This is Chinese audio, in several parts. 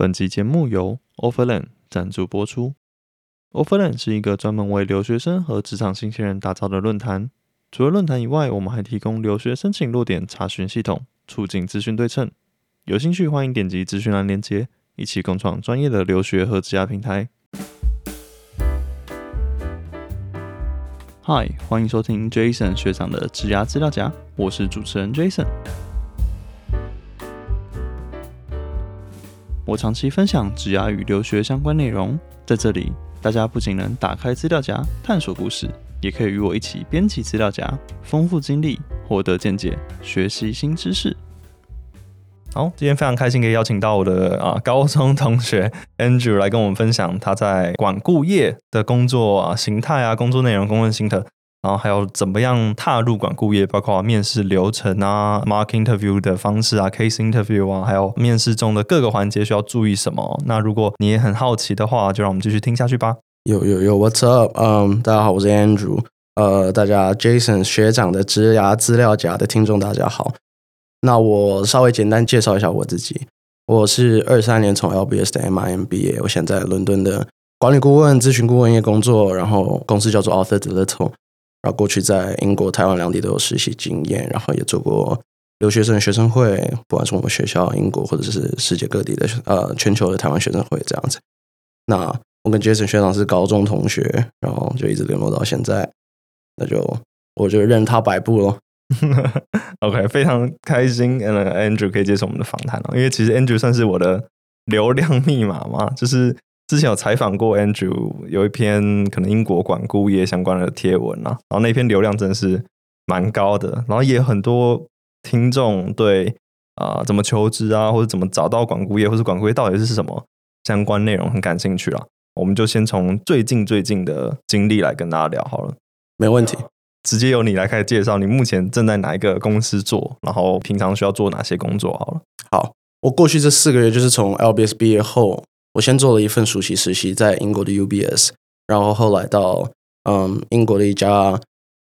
本集节目由 Overland 赞助播出。Overland 是一个专门为留学生和职场新鲜人打造的论坛。除了论坛以外，我们还提供留学申请落点查询系统，促进资讯对称。有兴趣欢迎点击资讯栏链接，一起共创专业的留学和职涯平台。嗨，欢迎收听 Jason 学长的职涯资料夹，我是主持人 Jason。我长期分享职涯与留学相关内容，在这里，大家不仅能打开资料夹探索故事，也可以与我一起编辑资料夹，丰富经历，获得见解，学习新知识。好，今天非常开心可以邀请到我的啊高中同学 Andrew 来跟我们分享他在管顾业的工作啊形态啊工作内容、工作心得，然后还有怎么样踏入管顾业，包括面试流程啊、mark interview 的方式啊、case interview 啊，还有面试中的各个环节需要注意什么。那如果你也很好奇的话，就让我们继续听下去吧。有有有，What's up？嗯、大家好，我是 Andrew。呃，大家 Jason 学长的职涯资料夹的听众，大家好。那我稍微简单介绍一下我自己。我是二三年从 LBS 的 MIM 毕业，我现在伦敦的管理顾问、咨询顾问业工作，然后公司叫做 Author d e Little。然后过去在英国、台湾两地都有实习经验，然后也做过留学生学生会，不管是我们学校、英国或者是世界各地的呃全球的台湾学生会这样子。那我跟 Jason 学长是高中同学，然后就一直联络到现在，那就我就任他摆布咯。OK，非常开心，，Andrew 可以接受我们的访谈哦，因为其实 Andrew 算是我的流量密码嘛，就是之前有采访过 Andrew，有一篇可能英国管顾业相关的贴文啊，然后那篇流量真的是蛮高的，然后也有很多听众对啊、怎么求职啊，或者怎么找到管顾业，或者管顾业到底是什么相关内容很感兴趣啦。我们就先从最近最近的经历来跟大家聊好了。没问题。直接由你来开始介绍，你目前正在哪一个公司做，然后平常需要做哪些工作好了。好，我过去这四个月就是从 LBS 毕业后，我先做了一份暑期实习在英国的 UBS，然后后来到嗯英国的一家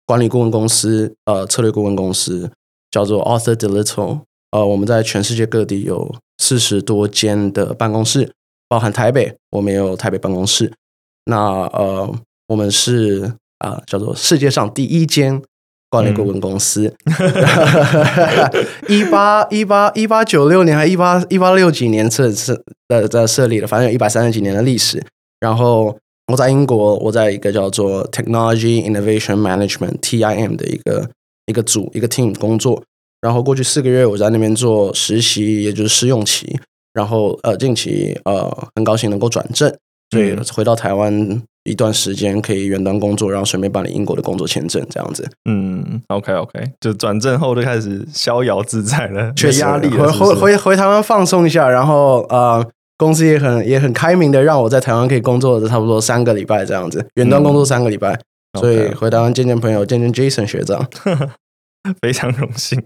管理顾问公司，呃策略顾问公司叫做 Author d e Little，呃我们在全世界各地有四十多间的办公室，包含台北，我们也有台北办公室。那呃我们是啊、叫做世界上第一间管理顾问公司，一八一八一八九六年还一八一八六几年设设的的设立的，反正有一百三十几年的历史。然后我在英国，我在一个叫做 Technology Innovation Management TIM 的一个一个组一个 team 工作。然后过去四个月我在那边做实习，也就是试用期。然后呃近期呃很高兴能够转正，所以嗯回到台湾一段时间可以远端工作，然后顺便办理英国的工作签证这样子。嗯，OK OK，就转正后就开始逍遥自在了，没 确实压力了，是是回回回台湾放松一下，然后呃，公司也很也很开明的让我在台湾可以工作的差不多三个礼拜这样子，远端工作三个礼拜，所以回台湾见见朋友，见见 Jason 学长。非常荣幸。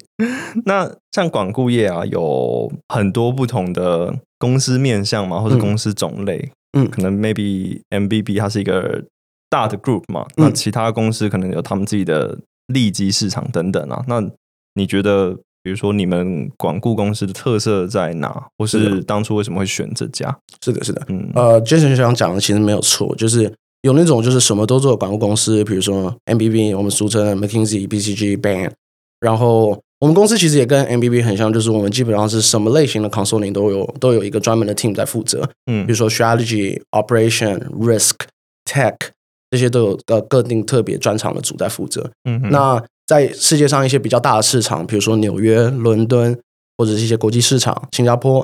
那像广固业啊，有很多不同的公司面向嘛，或者嗯公司种类，嗯可能 maybe MBB 它是一个大的 group 嘛，那嗯其他公司可能有他们自己的利基市场等等啊。那你觉得，比如说你们管顾公司的特色在哪，或是是当初为什么会选这家？是的，是的，嗯，呃，Jason 学长讲的其实没有错，就是有那种就是什么都做的管顾公司，比如说 MBB，我们俗称 McKinsey、BCG、Bain，然后我们公司其实也跟 MBB 很像，就是我们基本上是什么类型的 consulting 都有都有一个专门的 team 在负责，嗯。比如说 strategy、operation、risk、tech 这些都有呃各定特别专长的组在负责。嗯哼。那在世界上一些比较大的市场，比如说纽约、伦敦，或者是一些国际市场，新加坡，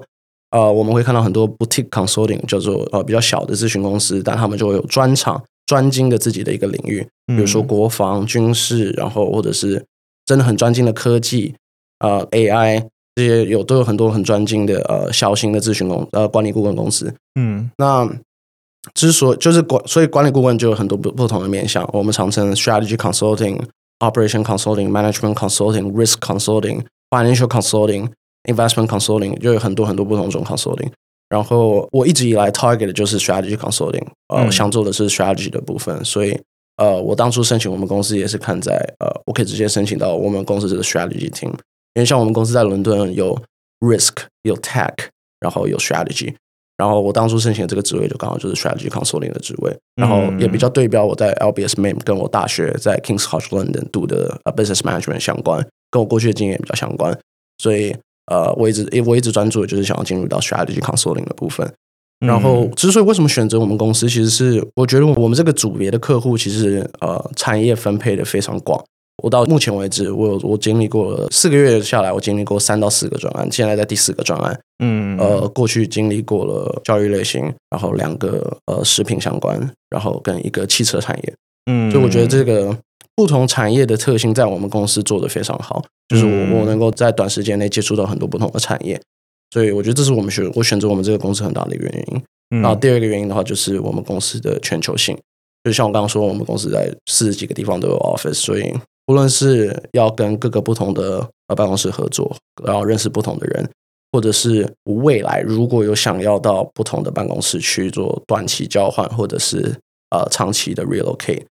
呃，我们会看到很多 boutique consulting，叫做呃比较小的咨询公司，但他们就会有专长、专精的自己的一个领域，比如说嗯国防、军事，然后或者是真的很专精的科技，呃 AI 这些有都有很多很专精的呃小型的咨询公呃管理顾问公司。嗯那之所以就是管，所以管理顾问就有很多不不同的面向，我们常称 strategy consulting、operation consulting、management consulting、risk consulting、financial consulting、investment consulting，就有很多很多不同种 consulting。然后我一直以来 target 的就是 strategy consulting，呃，想做的是 strategy 的部分，所以呃，我当初申请我们公司也是看在呃，我可以直接申请到我们公司的 strategy team，因为像我们公司在伦敦有 risk、有 tech，然后有 strategy，然后我当初申请的这个职位就刚好就是 strategy consulting 的职位，然后也比较对标我在 LBS MAM 跟我大学在 Kings College London 读的呃 business management 相关，跟我过去的经验比较相关，所以呃我一直我一直专注的就是想要进入到 strategy consulting 的部分。然后，之所以为什么选择我们公司，其实是我觉得我们这个组别的客户其实呃产业分配的非常广。我到目前为止，我有我经历过了四个月下来，我经历过三到四个专案，现在在第四个专案。嗯，呃，过去经历过了教育类型，然后两个呃食品相关，然后跟一个汽车产业。嗯，所以我觉得这个不同产业的特性在我们公司做的非常好，就是我我能够在短时间内接触到很多不同的产业，所以我觉得这是我们选我选择我们这个公司很大的一个原因。然后第二个原因的话，就是我们公司的全球性，就像我刚刚说，我们公司在四十几个地方都有 office，所以。无论是要跟各个不同的呃办公室合作，然后认识不同的人，或者是未来如果有想要到不同的办公室去做短期交换，或者是呃长期的 relocate，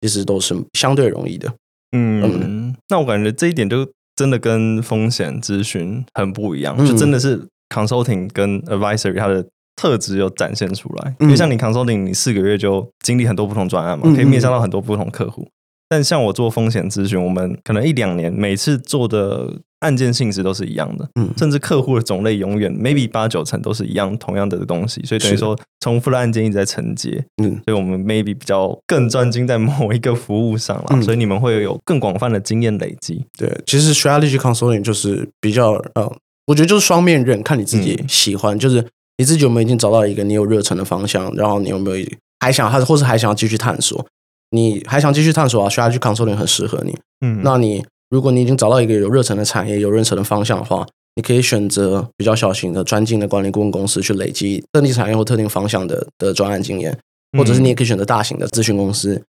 其实都是相对容易的。嗯，那我感觉这一点就真的跟风险咨询很不一样，就真的是 consulting 跟 advisory 它的特质有展现出来。因为像你 consulting，你四个月就经历很多不同专案嘛，可以面向到很多不同客户。但像我做风险咨询，我们可能一两年每次做的案件性质都是一样的，嗯，甚至客户的种类永远 maybe 八九成都是一样同样的东西，所以等于说重复的案件一直在承接，嗯，所以我们 maybe 比较更专精在某一个服务上了，所以你们会有更广泛的经验累积。对，其实 strategy consulting 就是比较呃，我觉得就是双面刃，看你自己喜欢，就是你自己有没有已经找到一个你有热忱的方向，然后你有没有还想还是或是还想要继续探索。你还想继续探索啊？需要去 consulting 很适合你。嗯，那你如果你已经找到一个有热忱的产业、有热忱的方向的话，你可以选择比较小型的专精的管理顾问公司去累积特定产业或特定方向的的专案经验，或者是你也可以选择大型的咨询公司。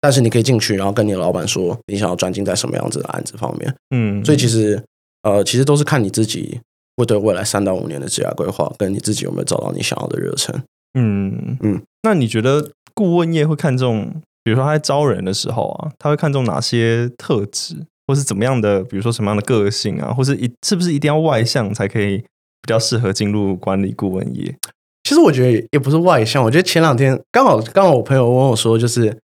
但是你可以进去，然后跟你的老板说你想要专精在什么样子的案子方面。嗯，所以其实呃，其实都是看你自己会对未来三到五年的职业规划，跟你自己有没有找到你想要的热忱。嗯嗯，那你觉得顾问业会看重？比如说他在招人的时候啊，他会看重哪些特质，或是怎么样的？比如说什么样的个性啊，或是一是不是一定要外向才可以比较适合进入管理顾问业？其实我觉得也不是外向，我觉得前两天刚好刚好我朋友问我说，就是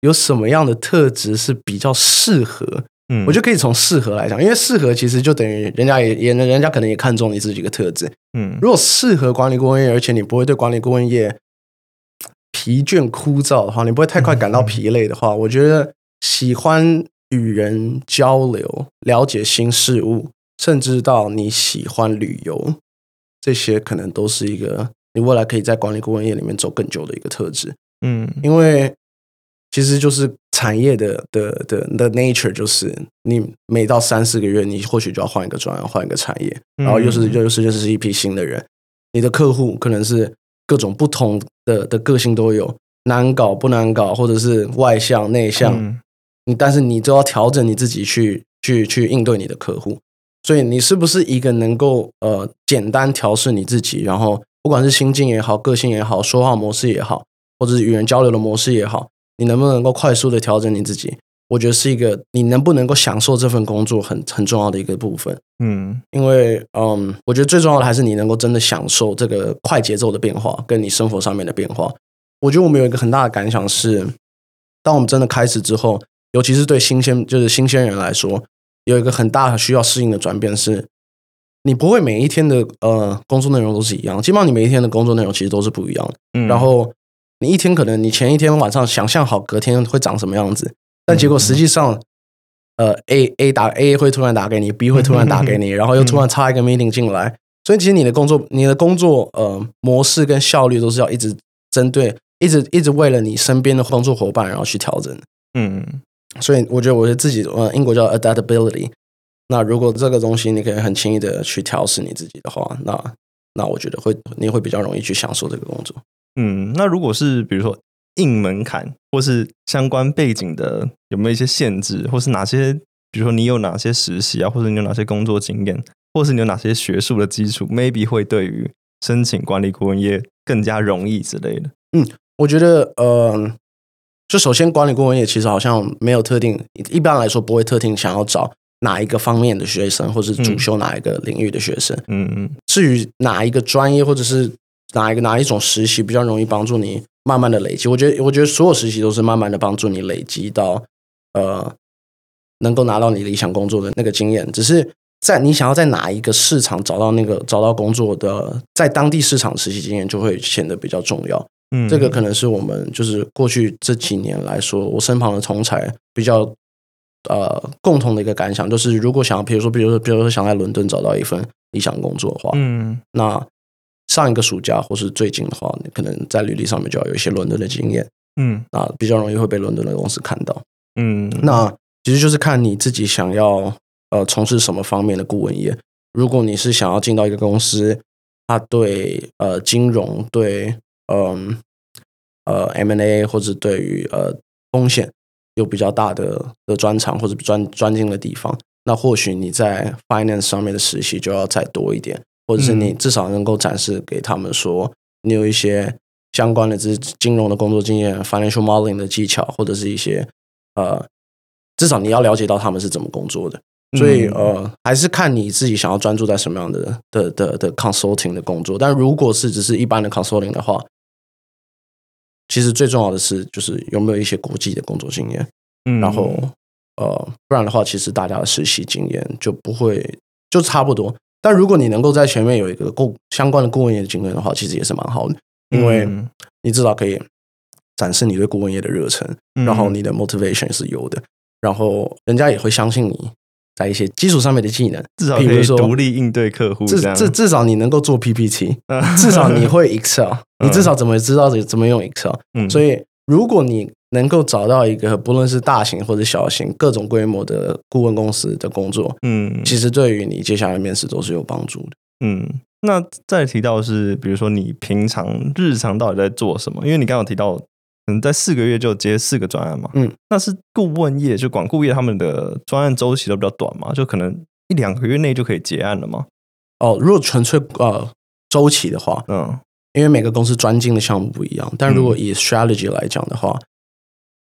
有什么样的特质是比较适合？嗯，我就可以从适合来讲，因为适合其实就等于人家也也人家可能也看中你这几个特质。嗯，如果适合管理顾问业，而且你不会对管理顾问业。疲倦枯燥的话，你不会太快感到疲累的话，我觉得喜欢与人交流、了解新事物，甚至到你喜欢旅游，这些可能都是一个你未来可以在管理顾问业里面走更久的一个特质。嗯，因为其实就是产业的的的的 nature，就是你每到三四个月，你或许就要换一个专业，换一个产业，然后又是又是认识一批新的人，你的客户可能是。各种不同的的个性都有，难搞不难搞，或者是外向内向，你但是你就要调整你自己去去去应对你的客户。所以你是不是一个能够呃简单调试你自己，然后不管是心境也好，个性也好，说话模式也好，或者是与人交流的模式也好，你能不能够快速的调整你自己？我觉得是一个你能不能够享受这份工作很很重要的一个部分。嗯，因为嗯，我觉得最重要的还是你能够真的享受这个快节奏的变化，跟你生活上面的变化。我觉得我们有一个很大的感想是，当我们真的开始之后，尤其是对新鲜就是新鲜人来说，有一个很大需要适应的转变是，你不会每一天的呃工作内容都是一样，基本上你每一天的工作内容其实都是不一样的。嗯，然后你一天可能你前一天晚上想象好隔天会长什么样子。但结果实际上，呃，A A 打 A 会突然打给你，B 会突然打给你，然后又突然插一个 meeting 进来，所以其实你的工作、你的工作呃模式跟效率都是要一直针对、一直一直为了你身边的工作伙伴然后去调整。嗯，所以我觉得我自己呃英国叫 adaptability。那如果这个东西你可以很轻易的去调试你自己的话，那那我觉得会你会比较容易去享受这个工作。嗯，那如果是比如说。硬门槛或是相关背景的有没有一些限制，或是哪些，比如说你有哪些实习啊，或者你有哪些工作经验，或是你有哪些学术的基础，maybe 会对于申请管理顾问业更加容易之类的。嗯，我觉得，呃，就首先管理顾问业其实好像没有特定，一般来说不会特定想要找哪一个方面的学生，或是主修哪一个领域的学生。嗯嗯。至于哪一个专业或者是哪一个哪一种实习比较容易帮助你慢慢的累积？我觉得我觉得所有实习都是慢慢的帮助你累积到呃能够拿到你理想工作的那个经验，只是在你想要在哪一个市场找到那个找到工作的，在当地市场实习经验就会显得比较重要。嗯这个可能是我们就是过去这几年来说，我身旁的同才比较呃共同的一个感想，就是如果想要，比如说，比如说，比如说想在伦敦找到一份理想工作的话，嗯那上一个暑假或是最近的话，你可能在履历上面就要有一些伦敦的经验，嗯那比较容易会被伦敦的公司看到。嗯，那其实就是看你自己想要呃从事什么方面的顾问业。如果你是想要进到一个公司，它对呃金融、对嗯呃 M&A 或者对于呃风险有比较大的的专长或者专专精的地方，那或许你在 finance 上面的实习就要再多一点，或者是你至少能够展示给他们说你有一些相关的这金融的工作经验、financial modeling 的技巧，或者是一些呃，至少你要了解到他们是怎么工作的。所以嗯呃，还是看你自己想要专注在什么样的的的的 consulting 的工作。但如果是只是一般的 consulting 的话，其实最重要的是就是有没有一些国际的工作经验。嗯。然后呃，不然的话，其实大家的实习经验就不会就差不多。但如果你能够在前面有一个顾相关的顾问业的经验的话，其实也是蛮好的，因为嗯。你至少可以展示你对顾问业的热忱，嗯。然后你的 motivation 是有的，然后人家也会相信你在一些基础上面的技能，至少比如说独立应对客户，至至至少你能够做 PPT，嗯至少你会 Excel，你至少怎么知道怎么用 Excel。嗯所以，如果你能够找到一个不论是大型或者小型各种规模的顾问公司的工作，嗯其实对于你接下来面试都是有帮助的。嗯，那再提到是，比如说你平常日常到底在做什么？因为你刚刚有提到，可能在四个月就接四个专案嘛，嗯，那是顾问业就管顾业他们的专案周期都比较短嘛，就可能一两个月内就可以结案了嘛，哦，如果纯粹呃周期的话，嗯。因为每个公司专精的项目不一样，但如果以 strategy 来讲的话，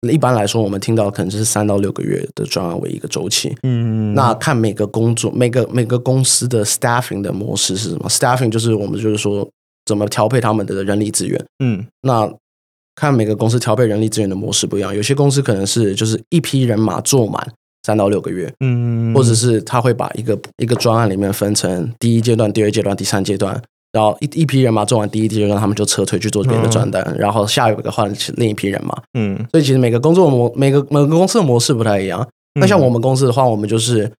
一般来说我们听到可能是三到六个月的专案为一个周期。嗯，那看每个工作、每个每个公司的 staffing 的模式是什么？staffing 就是我们就是说怎么调配他们的人力资源。嗯。那看每个公司调配人力资源的模式不一样，有些公司可能是就是一批人马做满三到六个月，嗯，或者是他会把一个一个专案里面分成第一阶段、第二阶段、第三阶段，然后一一批人马做完第一阶段，他们就撤退去做别的专单，然后下一个换另一批人马。嗯所以其实每个工作模每个每个公司的模式不太一样。那像我们公司的话，我们就是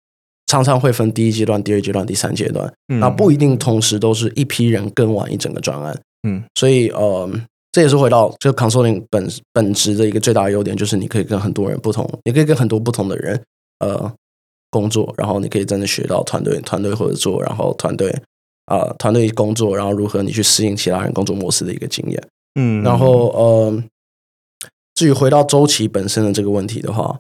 常常会分第一阶段、第二阶段、第三阶段，嗯那不一定同时都是一批人跟完一整个专案。嗯所以呃，这也是回到就 consulting 本本质的一个最大的优点，就是你可以跟很多人不同，你可以跟很多不同的人呃工作，然后你可以真的学到团队团队合作，然后团队啊、呃团队工作，然后如何你去适应其他人工作模式的一个经验。嗯，然后呃，至于回到周期本身的这个问题的话，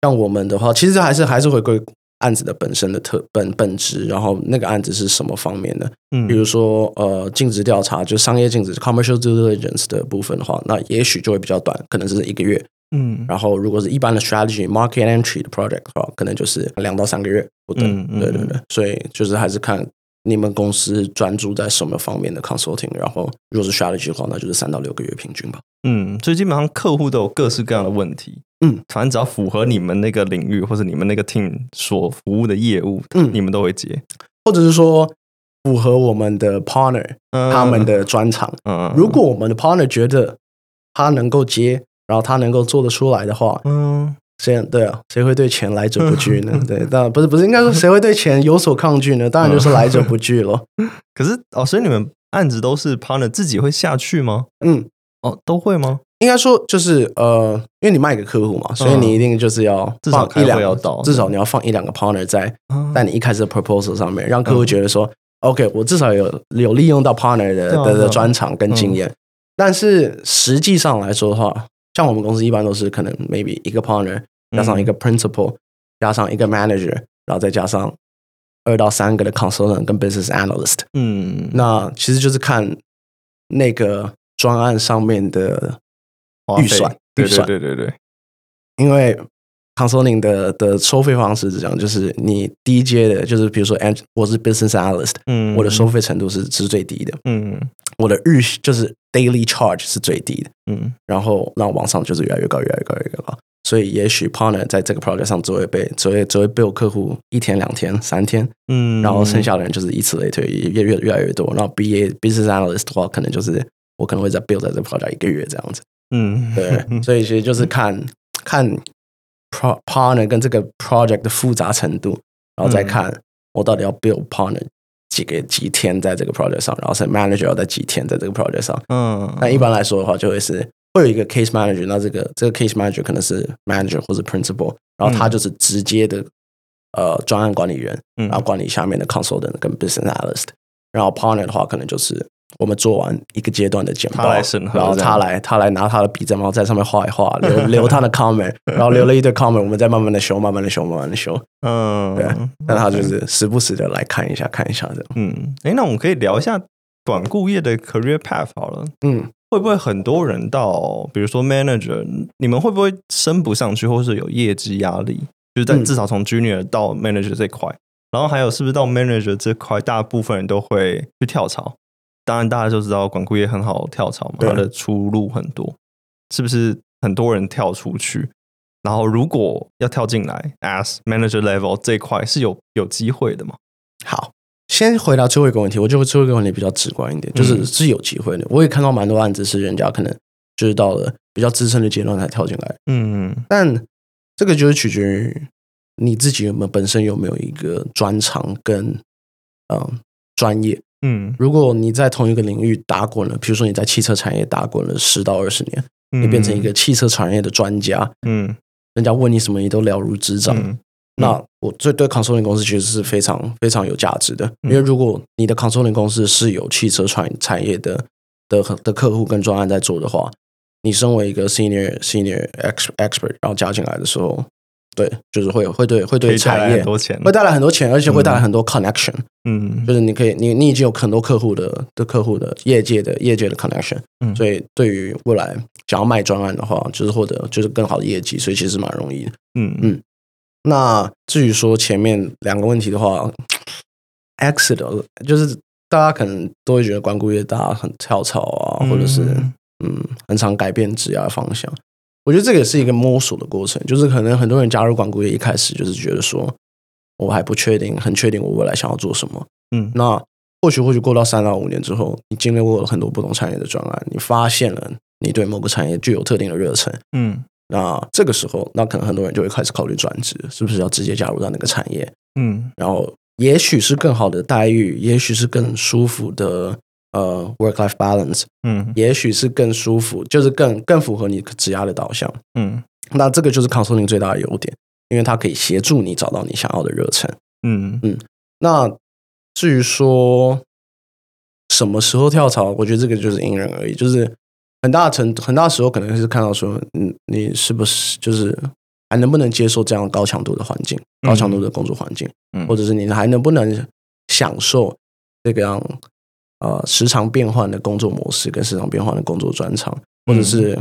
像我们的话，其实还是还是回归案子的本身的特本本质，然后那个案子是什么方面的，嗯比如说呃尽职调查，就商业尽职 （commercial due diligence） 的部分的话，那也许就会比较短，可能是一个月。嗯然后如果是一般的 strategy market entry 的 project 的话，可能就是两到三个月不等。嗯嗯对对对，所以就是还是看你们公司专注在什么方面的 consulting，然后如果是 strategy 的话，那就是三到六个月平均吧。嗯，所以基本上客户都有各式各样的问题，嗯，反正只要符合你们那个领域或者你们那个 team 所服务的业务，嗯你们都会接。或者是说符合我们的 partner 嗯他们的专长。嗯，如果我们的 partner 觉得他能够接，然后他能够做得出来的话，嗯谁对啊？谁会对钱来者不拒呢？对，当然不是不是，应该说谁会对钱有所抗拒呢？当然就是来者不拒了。可是哦，所以你们案子都是 partner 自己会下去吗？嗯，哦，都会吗？应该说就是呃，因为你卖给客户嘛，所以你一定就是要嗯至少放一到。至少你要放一两个 partner 在啊在你一开始的 proposal 上面，让客户觉得说、OK，我至少有有利用到 partner 的的的专长跟经验。但是实际上来说的话，像我们公司一般都是可能 maybe 一个 partner 加上一个 principal，、加上一个 manager，然后再加上二到三个的 consultant 跟 business analyst。嗯，那其实就是看那个专案上面的预算预算对对对对，因为 consulting 的的收费方式是这样，就是你第一阶的，就是比如说 an 我是 business analyst，嗯我的收费程度是是最低的，嗯我的日就是 daily charge 是最低的，嗯然后让往上就是越来越高，越来越高，越来越高。所以也许 partner 在这个 project 上只会被只会只会 bill 客户一天、两天、三天，嗯，然后剩下的人就是以此类推，越越越来越多。然后 BA business analyst 的话，可能就是我可能会在 build 在这个 project 一个月这样子。嗯对，所以其实就是看看 pro partner 跟这个 project 的复杂程度，然后再看我到底要 build partner 几个几天在这个 project 上，然后是 manager 要在几天在这个 project 上。嗯那一般来说的话，就会是会有一个 case manager，那这个这个 case manager 可能是 manager 或者 principal，然后他就是直接的、呃专案管理人，嗯然后管理下面的 consultant 跟 business analyst，然后 partner 的话可能就是我们做完一个阶段的简报，他来审核然后他来他来拿他的笔在然后在上面画一画，留 留他的 comment，然后留了一堆 comment，我们再慢慢的修，慢慢的修，慢慢的修。嗯对，那他就是时不时的来看一下看一下这样。嗯，哎，那我们可以聊一下短顾业的 career path 好了。嗯，会不会很多人到，比如说 manager，你们会不会升不上去，或是有业绩压力？就是在嗯至少从 junior 到 manager 这块，然后还有是不是到 manager 这块，大部分人都会去跳槽？当然，大家都知道管顾业很好跳槽嘛，它的出路很多，是不是很多人跳出去？然后如果要跳进来 as manager level 这一块是有有机会的嘛？好，先回答最后一个问题，我觉得最后一个问题比较直观一点，就是嗯是有机会的。我也看到蛮多案子是人家可能就是到了比较资深的阶段才跳进来，嗯但这个就是取决于你自己有没有本身有没有一个专长跟嗯专业。嗯，如果你在同一个领域打滚了，比如说你在汽车产业打滚了十到二十年，你变成一个汽车产业的专家，嗯。人家问你什么你都了如指掌。嗯。那我这对 consulting 公司其实是非常非常有价值的，嗯。因为如果你的 consulting 公司是有汽车产产业的的的客户跟专案在做的话，你身为一个 senior senior expert，然后加进来的时候，对，就是会有会对会对产业很多钱，会带来很多钱，而且会带来很多 connection，、嗯。就是你可以你你已经有很多客户的的客户的业界的业界的 connection，、嗯。所以对于未来想要卖专案的话，就是获得就是更好的业绩，所以其实蛮容易的。嗯。嗯。那至于说前面两个问题的话，exit 就是大家可能都会觉得关顾越大家很跳槽啊，或者是嗯。嗯很常改变职业方向。我觉得这个也是一个摸索的过程，就是可能很多人加入管顾业一开始就是觉得说我还不确定，很确定我未来想要做什么。嗯那或许或许过到三到五年之后，你经历过了很多不同产业的专案，你发现了你对某个产业具有特定的热忱，嗯那这个时候，那可能很多人就会开始考虑转职，是不是要直接加入到那个产业？嗯然后，也许是更好的待遇，也许是更舒服的呃 work life balance，嗯。也许是更舒服，就是更更符合你职业的导向。嗯。那这个就是 consulting 最大的优点，因为它可以协助你找到你想要的热忱。嗯。嗯那至于说什么时候跳槽，我觉得这个就是因人而异，就是很大程很大时候可能是看到说，嗯，你是不是就是还能不能接受这样高强度的环境、高强度的工作环境，嗯。或者是你还能不能享受这个样呃时常变换的工作模式跟时常变换的工作专长，或者是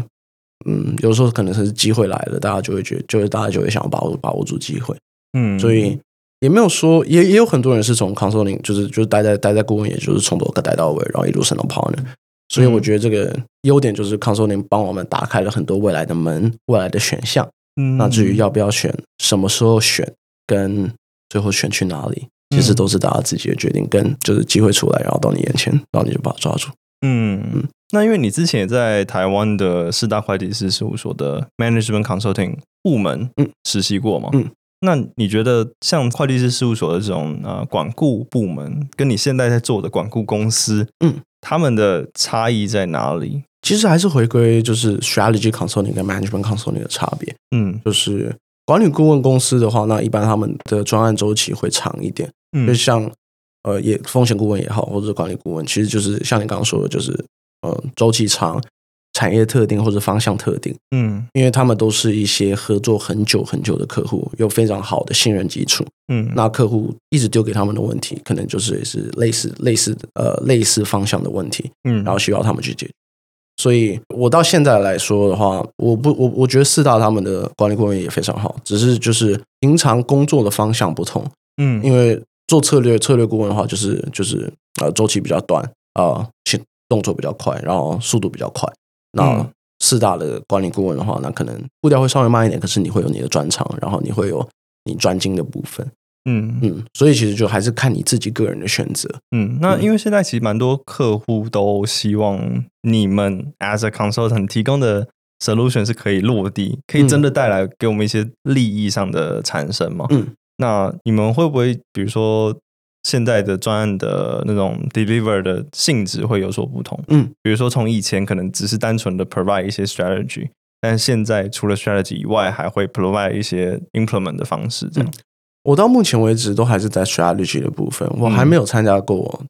嗯，有时候可能是机会来了，大家就会觉得，就是大家就会想要把握把握住机会。嗯，所以也没有说，也也有很多人是从 consulting 就是就是待在待在顾问，也就是从头待到尾，然后一路升到 partner。所以我觉得这个优点就是 consulting 帮我们打开了很多未来的门，未来的选项。嗯那至于要不要选，什么时候选，跟最后选去哪里，其实都是大家自己的决定，跟就是机会出来，然后到你眼前，然后你就把它抓住。嗯，那因为你之前也在台湾的四大会计师事务所的 management consulting 部门嗯实习过嘛？嗯，那你觉得像会计师事务所的这种呃管顾部门，跟你现在在做的管顾公司，嗯，他们的差异在哪里？其实还是回归就是 strategy consulting 跟 management consulting 的差别。嗯就是管理顾问公司的话，那一般他们的专案周期会长一点。就嗯像呃，也风险顾问也好，或者是管理顾问，其实就是像你刚刚说的，就是呃，周期长、产业特定或者方向特定，嗯因为他们都是一些合作很久很久的客户，有非常好的信任基础。嗯，那客户一直丢给他们的问题，可能就是也是类似类似呃类似方向的问题，嗯然后需要他们去解决。所以我到现在来说的话，我不我我觉得四大他们的管理顾问也非常好，只是就是平常工作的方向不同。嗯因为做策略策略顾问的话，就是就是呃周期比较短啊，行、动作比较快，然后速度比较快。那嗯四大的管理顾问的话，那可能步调会稍微慢一点，可是你会有你的专长，然后你会有你专精的部分。嗯嗯，所以其实就还是看你自己个人的选择。嗯，那因为现在其实蛮多客户都希望你们 as a consultant 提供的 solution 是可以落地，可以真的带来给我们一些利益上的产生嘛？嗯，那你们会不会比如说现在的专案的那种 deliver 的性质会有所不同？嗯，比如说从以前可能只是单纯的 provide 一些 strategy，但现在除了 strategy 以外，还会 provide 一些 implement 的方式，这样。我到目前为止都还是在 strategy 的部分，我还没有参加过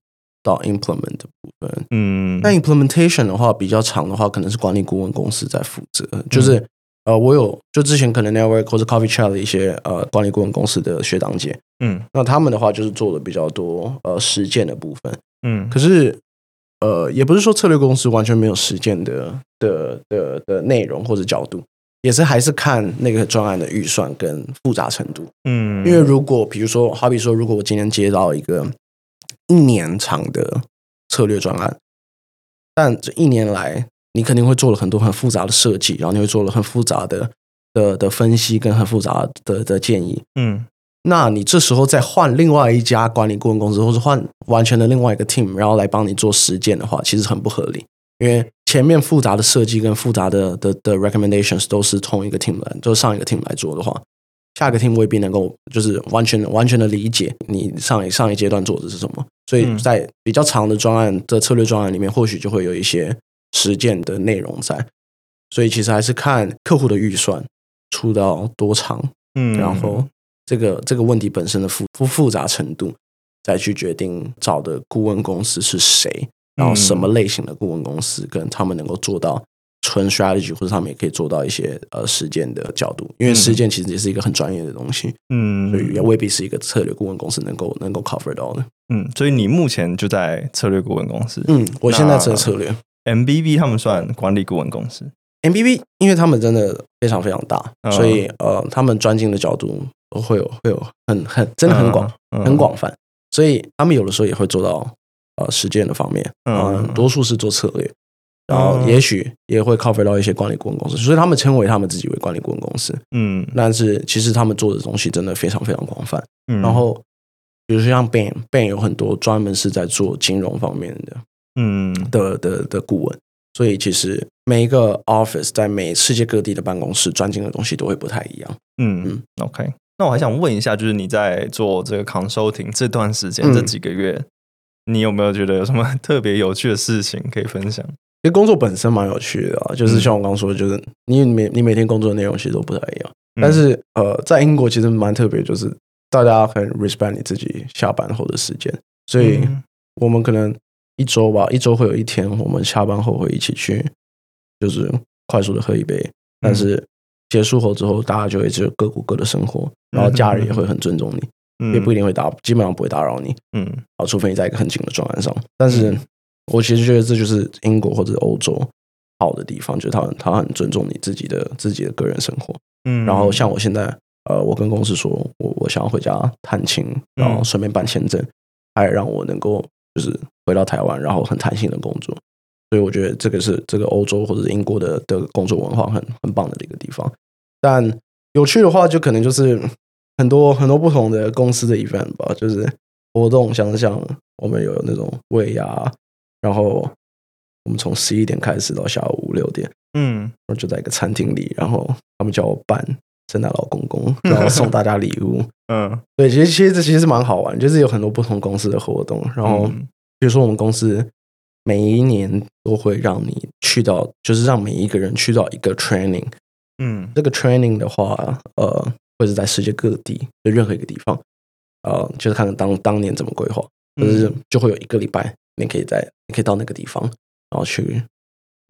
到 implement 的部分。嗯，那 implementation 的话，比较长的话，可能是管理顾问公司在负责。就是、呃，我有就之前可能 network 或者 coffee chat 的一些呃管理顾问公司的学长姐，嗯那他们的话就是做的比较多呃实践的部分。嗯可是呃，也不是说策略公司完全没有实践的的的的内容或者角度，也是还是看那个专案的预算跟复杂程度。嗯，因为如果比如说，好比说，如果我今天接到一个一年长的策略专案，但这一年来你肯定会做了很多很复杂的设计，然后你会做了很复杂的的的分析跟很复杂的的建议。嗯那你这时候再换另外一家管理顾问公司，或者换完全的另外一个 team，然后来帮你做实践的话，其实很不合理。因为前面复杂的设计跟复杂的的的 recommendations 都是同一个 team 来，就是上一个 team 来做的话，下一个 team 未必能够就是完全完全的理解你上一上一阶段做的是什么。所以嗯在比较长的专案的策略专案里面，或许就会有一些实践的内容在。所以其实还是看客户的预算出到多长，嗯，然后这个这个问题本身的复复复杂程度，再去决定找的顾问公司是谁，然后什么类型的顾问公司，跟他们能够做到纯 strategy，或者他们也可以做到一些呃实践的角度，因为实践其实也是一个很专业的东西，嗯，所以也未必是一个策略顾问公司能够能够 cover 到的。嗯，所以你目前就在策略顾问公司，嗯，我现在这个策略 MBB 他们算管理顾问公司，MBB，因为他们真的非常非常大，嗯。所以呃，他们专精的角度都会有会有很很真的很广。嗯，很广泛，所以他们有的时候也会做到呃实践的方面，嗯嗯，多数是做策略，然后也许也会 cover 到一些管理顾问公司，所以他们称为他们自己为管理顾问公司，嗯，但是其实他们做的东西真的非常非常广泛。嗯。然后比如说像 Bain 有很多专门是在做金融方面的嗯。的的的顾问，所以其实每一个 office 在每世界各地的办公室专精的东西都会不太一样。嗯嗯。OK，那我还想问一下，就是你在做这个 consulting 这段时间、嗯。这几个月，你有没有觉得有什么特别有趣的事情可以分享？其实工作本身蛮有趣的啊，就是像我刚刚说的，就是你每你每天工作的内容其实都不太一样。嗯。但是呃，在英国其实蛮特别，就是大家很 respect 你自己下班后的时间，所以嗯。我们可能一周吧，一周会有一天，我们下班后会一起去，就是快速的喝一杯，但是结束后之后，大家就会就各过各的生活，然后家人也会很尊重你，嗯。也不一定会打，基本上不会打扰你。嗯。啊，除非你在一个很紧的状态上。但是我其实觉得这就是英国或者欧洲好的地方，就是他们他很尊重你自己的自己的个人生活。嗯。然后像我现在，呃，我跟公司说我我想要回家探亲，然后顺便办签证，还让我能够就是回到台湾，然后很弹性的工作。所以我觉得这个是这个欧洲或者是英国的的工作文化很很棒的一个地方。但有趣的话，就可能就是很多很多不同的公司的 event 吧，就是活动，像像我们有那种尾牙，然后我们从十一点开始到下午五六点，嗯然后就在一个餐厅里，然后他们叫我扮圣诞老公公，然后送大家礼物。嗯，对，其实其实这其实是蛮好玩，就是有很多不同公司的活动，然后嗯。比如说我们公司每一年都会让你去到，就是让每一个人去到一个 training。嗯。这个 training 的话，呃，会是在世界各地的任何一个地方，呃，就是看当当年怎么规划，就是就会有一个礼拜，你可以在你可以到那个地方，然后去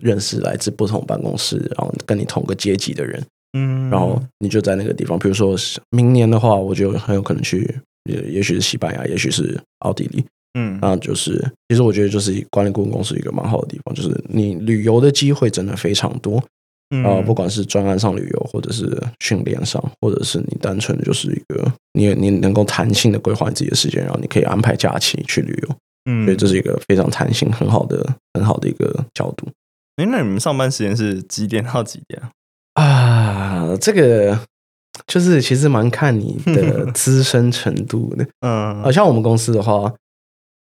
认识来自不同办公室，然后跟你同个阶级的人，嗯，然后你就在那个地方。比如说是明年的话，我就很有可能去，也也许是西班牙，也许是奥地利，嗯。那就是其实我觉得就是管理顾问公司一个蛮好的地方，就是你旅游的机会真的非常多。嗯。啊、不管是专案上旅游，或者是训练上，或者是你单纯的就是一个你你能够弹性的规划你自己的时间，然后你可以安排假期去旅游，嗯。所以这是一个非常弹性、很好的、很好的一个角度。哎，那你们上班时间是几点到几点啊？啊。这个就是其实蛮看你的 资深程度的。嗯好像我们公司的话，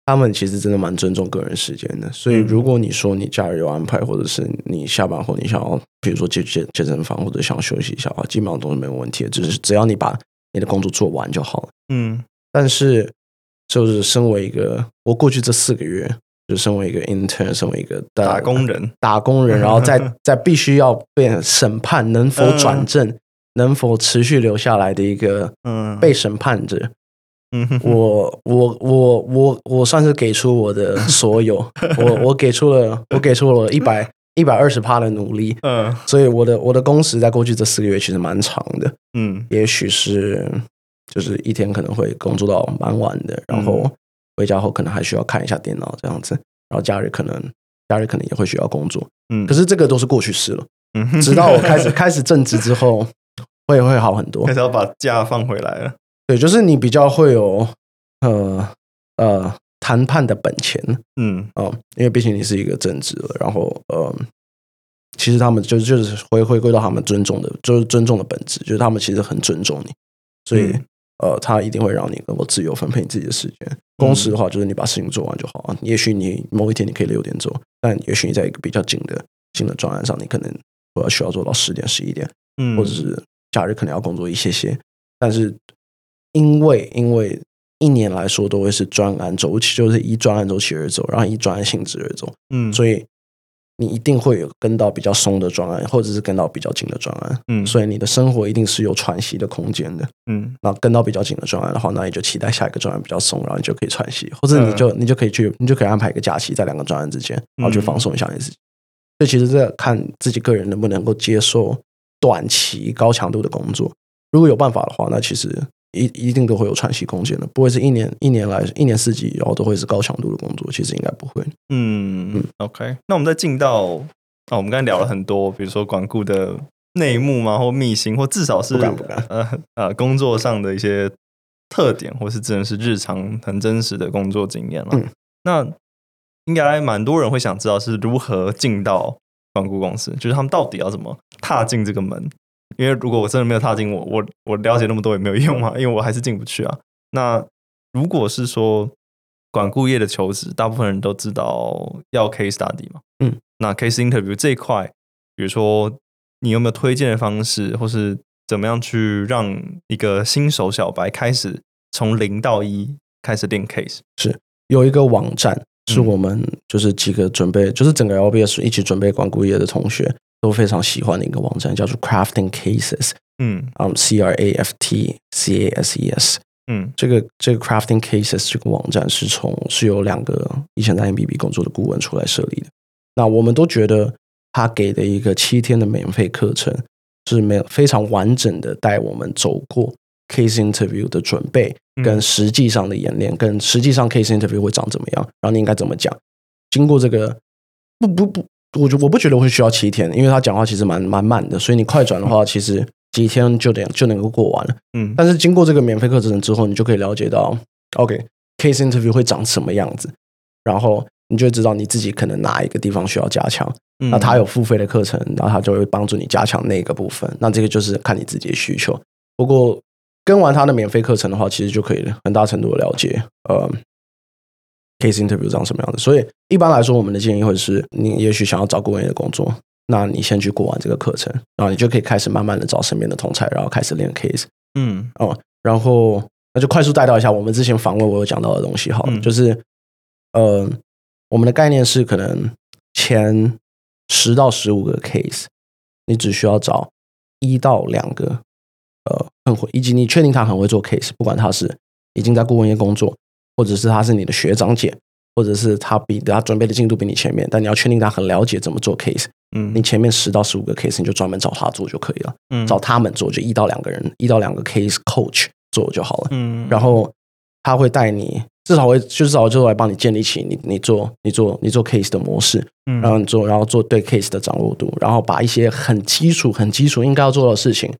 他们其实真的蛮尊重个人时间的。所以嗯如果你说你假日有安排，或者是你下班后你想要，比如说去健健身房或者想休息一下的话，基本上都是没有问题的。只是只要你把你的工作做完就好了。嗯但是，就是身为一个，我过去这四个月，就身为一个 intern，身为一个打工人，打工人，然后再 再必须要被审判能否转正，能否持续留下来的一个嗯。被审判者。嗯。哼我我我我我算是给出我的所有，我我给出了我给出了一百一百二十趴的努力，嗯。所以我的我的工时在过去这四个月其实蛮长的，嗯。也许是就是一天可能会工作到蛮晚的，然后回家后可能还需要看一下电脑这样子，然后假日可能假日可能也会需要工作，嗯，可是这个都是过去式了，嗯哼直到我开始 开始正职之后，会会好很多开。始要把假放回来了。对，就是你比较会有呃呃谈判的本钱嗯哦、因为毕竟你是一个正职了，然后呃，其实他们就就是回回归到他们尊重的，就是尊重的本质，就是他们其实很尊重你，所以、嗯呃，他一定会让你能够自由分配你自己的时间。工时的话，就是你把事情做完就好啊。也许你某一天你可以六点做，但也许你在一个比较紧的紧的专案上，你可能我要需要做到十点十一点，嗯，或者是假日可能要工作一些些，但是因为因为一年来说都会是专案周期，就是依专案周期而走，然后依专案性质而走，嗯，所以你一定会有跟到比较松的专案，或者是跟到比较紧的专案，嗯所以你的生活一定是有喘息的空间的。嗯那跟到比较紧的专案的话，那你就期待下一个专案比较松，然后你就可以喘息，或者你就、你就可以去，你就可以安排一个假期在两个专案之间，然后去放松一下你自己。所以其实这看自己个人能不能够接受短期高强度的工作。如果有办法的话，那其实一一定都会有喘息空间的，不会是一年一年来一年四季，然后都会是高强度的工作。其实应该不会。嗯，OK。那我们再进到哦，我们刚才聊了很多，比如说管顾的内幕嘛，或秘辛，或至少是呃 呃工作上的一些特点，或是真的是日常很真实的工作经验了。嗯那应该蛮多人会想知道是如何进到管顾公司，就是他们到底要怎么踏进这个门。因为如果我真的没有踏进，我我我了解那么多也没有用嘛，因为我还是进不去啊。那如果是说管顾业的求职，大部分人都知道要 case study 嘛，嗯，那 case interview 这一块，比如说你有没有推荐的方式，或是怎么样去让一个新手小白开始从零到一开始练 case？是有一个网站是嗯我们就是几个准备，就是整个 LBS 一起准备管顾业的同学都非常喜欢的一个网站，叫做 Crafting Cases，嗯嗯，C R A F T C A S E S。嗯这个这个 Crafting Cases 这个网站是从是由两个以前在 MBB 工作的顾问出来设立的。那我们都觉得他给的一个七天的免费课程是没有非常完整的带我们走过 case interview 的准备，嗯跟实际上的演练，跟实际上 case interview 会长怎么样，然后你应该怎么讲。经过这个不不不，我就我不觉得会需要七天，因为他讲话其实蛮蛮慢的，所以你快转的话，其实几天就得就能够过完了。嗯但是经过这个免费课程之后，你就可以了解到，OK，case、interview 会长什么样子，然后你就知道你自己可能哪一个地方需要加强。嗯那他有付费的课程，然后他就会帮助你加强那个部分。那这个就是看你自己的需求。不过跟完他的免费课程的话，其实就可以很大程度的了解，呃，case interview 长什么样子。所以一般来说，我们的建议会是，你也许想要找顾问的工作，那你先去过完这个课程，然后你就可以开始慢慢的找身边的同才，然后开始练 case。嗯哦，然后那就快速带到一下我们之前访问我有讲到的东西好了，嗯就是呃，我们的概念是可能前十到十五个 case，你只需要找一到两个呃很会，以及你确定他很会做 case，不管他是已经在顾问业工作，或者是他是你的学长姐，或者是他比他准备的进度比你前面，但你要确定他很了解怎么做 case，嗯你前面十到十五个 case 你就专门找他做就可以了。嗯找他们做，就一到两个人，一到两个 case coach 做就好了。嗯然后他会带你至少会至少就是来帮你建立起你你做你做你做 case 的模式，嗯然后你做然后做对 case 的掌握度，然后把一些很基础很基础应该要做的事情，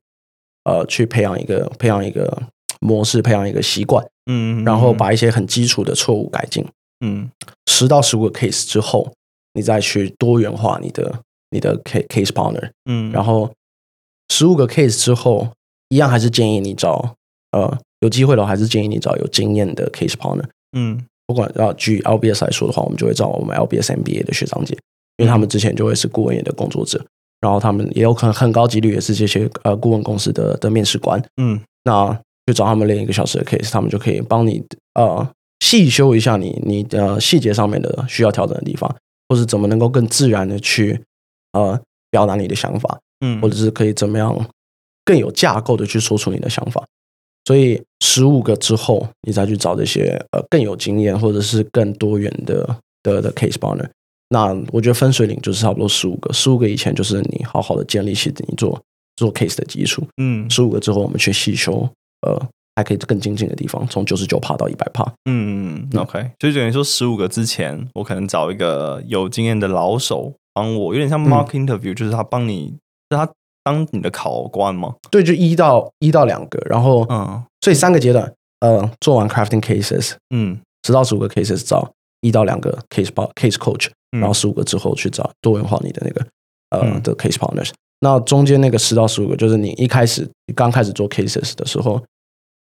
呃，去培养一个培养一个模式，培养一个习惯，嗯，然后把一些很基础的错误改进。嗯十到十五个 case 之后，你再去多元化你的你的 case case partner，嗯，然后十五个 case 之后，一样还是建议你找呃有机会的话，还是建议你找有经验的 case partner。嗯不管要举 LBS 来说的话，我们就会找我们 LBS MBA 的学长姐，因为他们之前就会是顾问业的工作者，然后他们也有可能很高几率也是这些呃顾问公司的的面试官。嗯那就找他们练一个小时的 case，他们就可以帮你呃细修一下你你的细节上面的需要调整的地方，或是怎么能够更自然的去呃表达你的想法，嗯，或者是可以怎么样更有架构的去说出你的想法。所以十五个之后，你再去找这些呃更有经验或者是更多元的的的 case partner。那我觉得分水岭就是差不多十五个，十五个以前就是你好好的建立起你做做 case 的基础，嗯十五个之后我们去细修，呃，还可以更精进的地方，从九十九帕到一百帕。嗯，OK，所以等于说十五个之前，我可能找一个有经验的老手帮我，有点像嗯。mock interview，、就是他帮你，是他当你的考官吗？对，就一到一到两个，然后嗯。所以三个阶段，呃，做完 crafting cases，嗯。十到十五个 cases 找一到两个 case case coach，嗯。然后十五个之后去找多元化你的那个呃、嗯。的 case partners。那中间那个十到十五个，就是你一开始刚开始做 cases 的时候，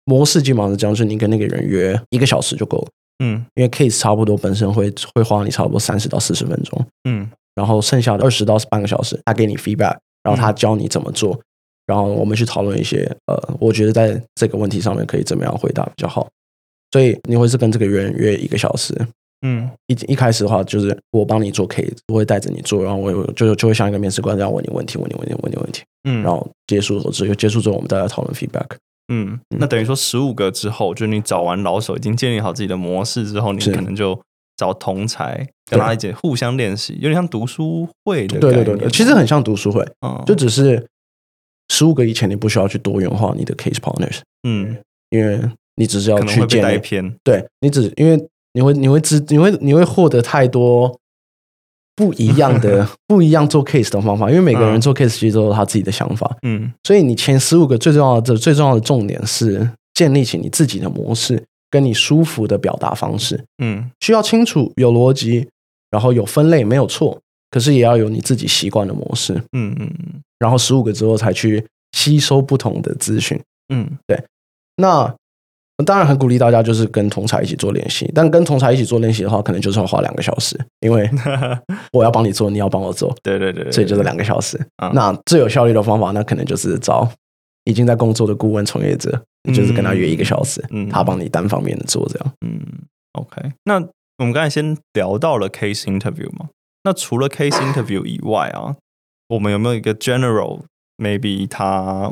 模式基本上是这样，就是你跟那个人约一个小时就够了，嗯。因为 case 差不多本身会会花你差不多三十到四十分钟，嗯。然后剩下的二十到半个小时，他给你 feedback，然后他教你怎么做，然后我们去讨论一些呃，我觉得在这个问题上面可以怎么样回答比较好。所以你会是跟这个人约一个小时，嗯。一一开始的话就是我帮你做 case，我会带着你做，然后我就就会像一个面试官这样问你问题，问你问你问你问题，嗯，然后结束之后结束之后我们再来讨论 feedback。嗯，那等于说十五个之后，就你找完老手，已经建立好自己的模式之后，你可能就找同才跟他一起互相练习，有点像读书会的对对对对，其实很像读书会，嗯。就只是十五个以前你不需要去多元化你的 case partners，嗯，因为你只是要去建立带偏。对你只因为你会你会知你会你会获得太多不一样的 不一样做 case 的方法，因为每个人嗯做 case 其实都有他自己的想法，嗯。所以你前十五个最重要的最重要的重点是建立起你自己的模式，跟你舒服的表达方式，嗯。需要清楚有逻辑，然后有分类没有错，可是也要有你自己习惯的模式，嗯嗯。然后十五个之后才去吸收不同的资讯。嗯。对。那当然很鼓励大家就是跟同才一起做练习，但跟同才一起做练习的话，可能就是要花两个小时，因为嗯，我要帮你做，你要帮我做，对对对对，所以就是两个小时。嗯那最有效率的方法，那可能就是找已经在工作的顾问从业者，你就是跟他约一个小时，嗯他帮你单方面的做这样。嗯，OK。那我们刚才先聊到了 case interview 嘛，那除了 case interview 以外啊，我们有没有一个 general maybe 它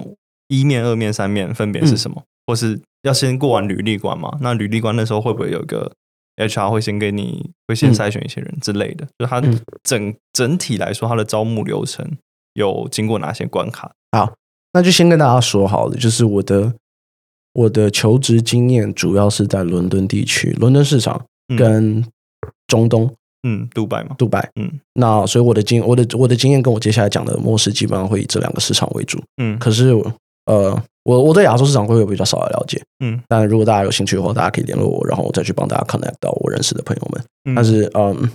一面、二面、三面分别是什么？嗯或是要先过完履历关嘛？那履历关那时候会不会有一个 HR 会先给你会先嗯筛选一些人之类的？就它嗯整整体来说，它的招募流程有经过哪些关卡？好那就先跟大家说好了，就是我的我的求职经验主要是在伦敦地区，伦敦市场嗯跟中东。嗯，杜拜嘛，杜拜，嗯那所以我的经我的我的经验跟我接下来讲的模式基本上会以这两个市场为主。嗯可是呃，我我对亚洲市场会有比较少的了解，嗯但如果大家有兴趣的话，大家可以联络我，然后我再去帮大家 connect 到我认识的朋友们。嗯，但是嗯，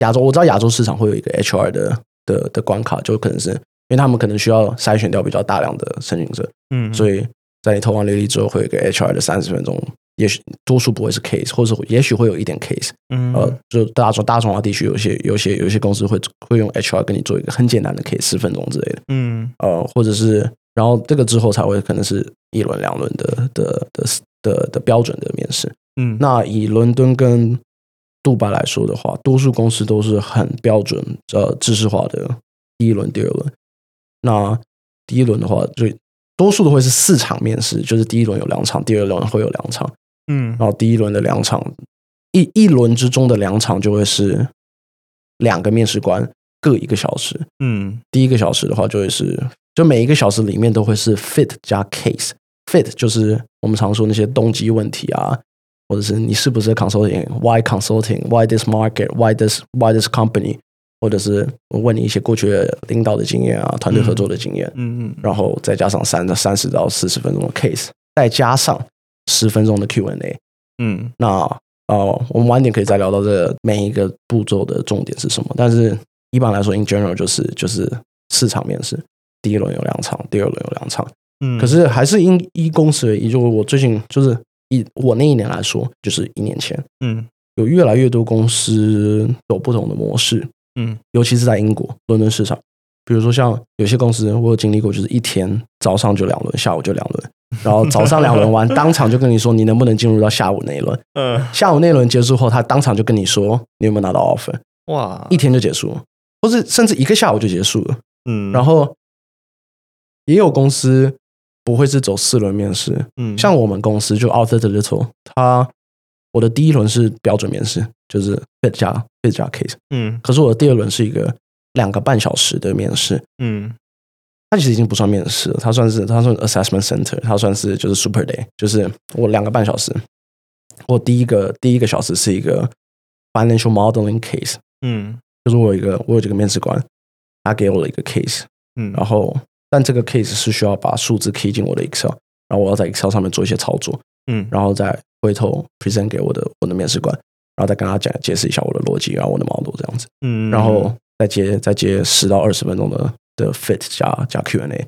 亚洲我知道亚洲市场会有一个 HR 的的的关卡，就可能是因为他们可能需要筛选掉比较大量的申请者，嗯，所以在你投完履历之后，会有一个 HR 的三十分钟，也许多数不会是 case，或者也许会有一点 case。嗯呃，就大中大中华地区有些有些有些公司会会用 HR 跟你做一个很简单的 case，十分钟之类的。嗯呃，或者是然后这个之后才会可能是一轮两轮的的的的的标准的面试。嗯，那以伦敦跟杜拜来说的话，多数公司都是很标准呃知识化的第一轮、第二轮。那第一轮的话，就多数都会是四场面试，就是第一轮有两场，第二轮会有两场。嗯然后第一轮的两场，一一轮之中的两场就会是两个面试官各一个小时。嗯第一个小时的话，就会是就每一个小时里面都会是 fit 加 case。fit 就是我们常说那些动机问题啊，或者是你是不是 consulting？Why consulting？Why this market？Why this Why this company？或者是我问你一些过去的领导的经验啊，团队合作的经验，嗯嗯然后再加上三三十到四十分钟的 case，再加上十分钟的 Q&A。嗯那哦，我们晚点可以再聊到这个每一个步骤的重点是什么。但是一般来说，in general 就是就是市场面试，第一轮有两场，第二轮有两场。嗯，可是还是因一公司而异，就是我最近就是以我那一年来说，就是一年前，嗯有越来越多公司有不同的模式，嗯尤其是在英国伦敦市场。比如说像有些公司，我有经历过，就是一天早上就两轮，下午就两轮，然后早上两轮完，当场就跟你说你能不能进入到下午那一轮。嗯下午那轮结束后，他当场就跟你说你有没有拿到 offer，哇一天就结束了，或是甚至一个下午就结束了。嗯，然后也有公司不会是走四轮面试，嗯。像我们公司就 Arthur the Little，他我的第一轮是标准面试，就是 fit 加 fit 加 case，嗯。可是我的第二轮是一个两个半小时的面试，嗯。它其实已经不算面试了，它算是它算 assessment center，它算是就是 super day，就是我两个半小时，我第一个第一个小时是一个 financial modeling case，嗯就是我有一个我有这个面试官，他给我了一个 case，嗯，然后但这个 case 是需要把数字 key 进我的 Excel，然后我要在 Excel 上面做一些操作，嗯。然后再回头 present 给我的我的面试官，然后再跟他讲解释一下我的逻辑，然后我的 model 这样子，嗯，然后再接再接十到二十分钟的的 fit 加加 Q&A，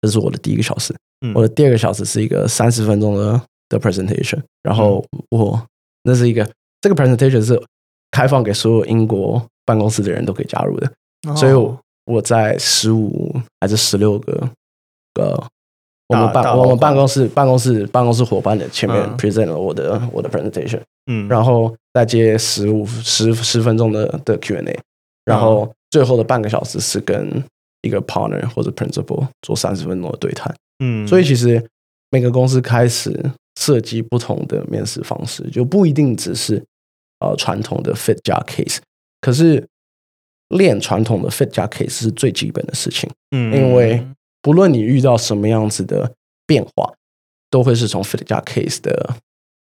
这是我的第一个小时。嗯。我的第二个小时是一个三十分钟的的 presentation，然后嗯。我那是一个这个 presentation 是开放给所有英国办公室的人都可以加入的，所以我在十五还是十六个呃，我们办我们办公室办公室办公室伙伴的前面嗯。present 了我的我的 presentation，嗯，然后再接十五十十分钟的的 Q&A，然后最后的半个小时是跟一个 partner 或者 principal 做三十分钟的对谈。嗯，所以其实每个公司开始设计不同的面试方式，就不一定只是呃传统的 fit 加 case，可是练传统的 fit 加 case 是最基本的事情，嗯，因为不论你遇到什么样子的变化，都会是从 fit 加 case 的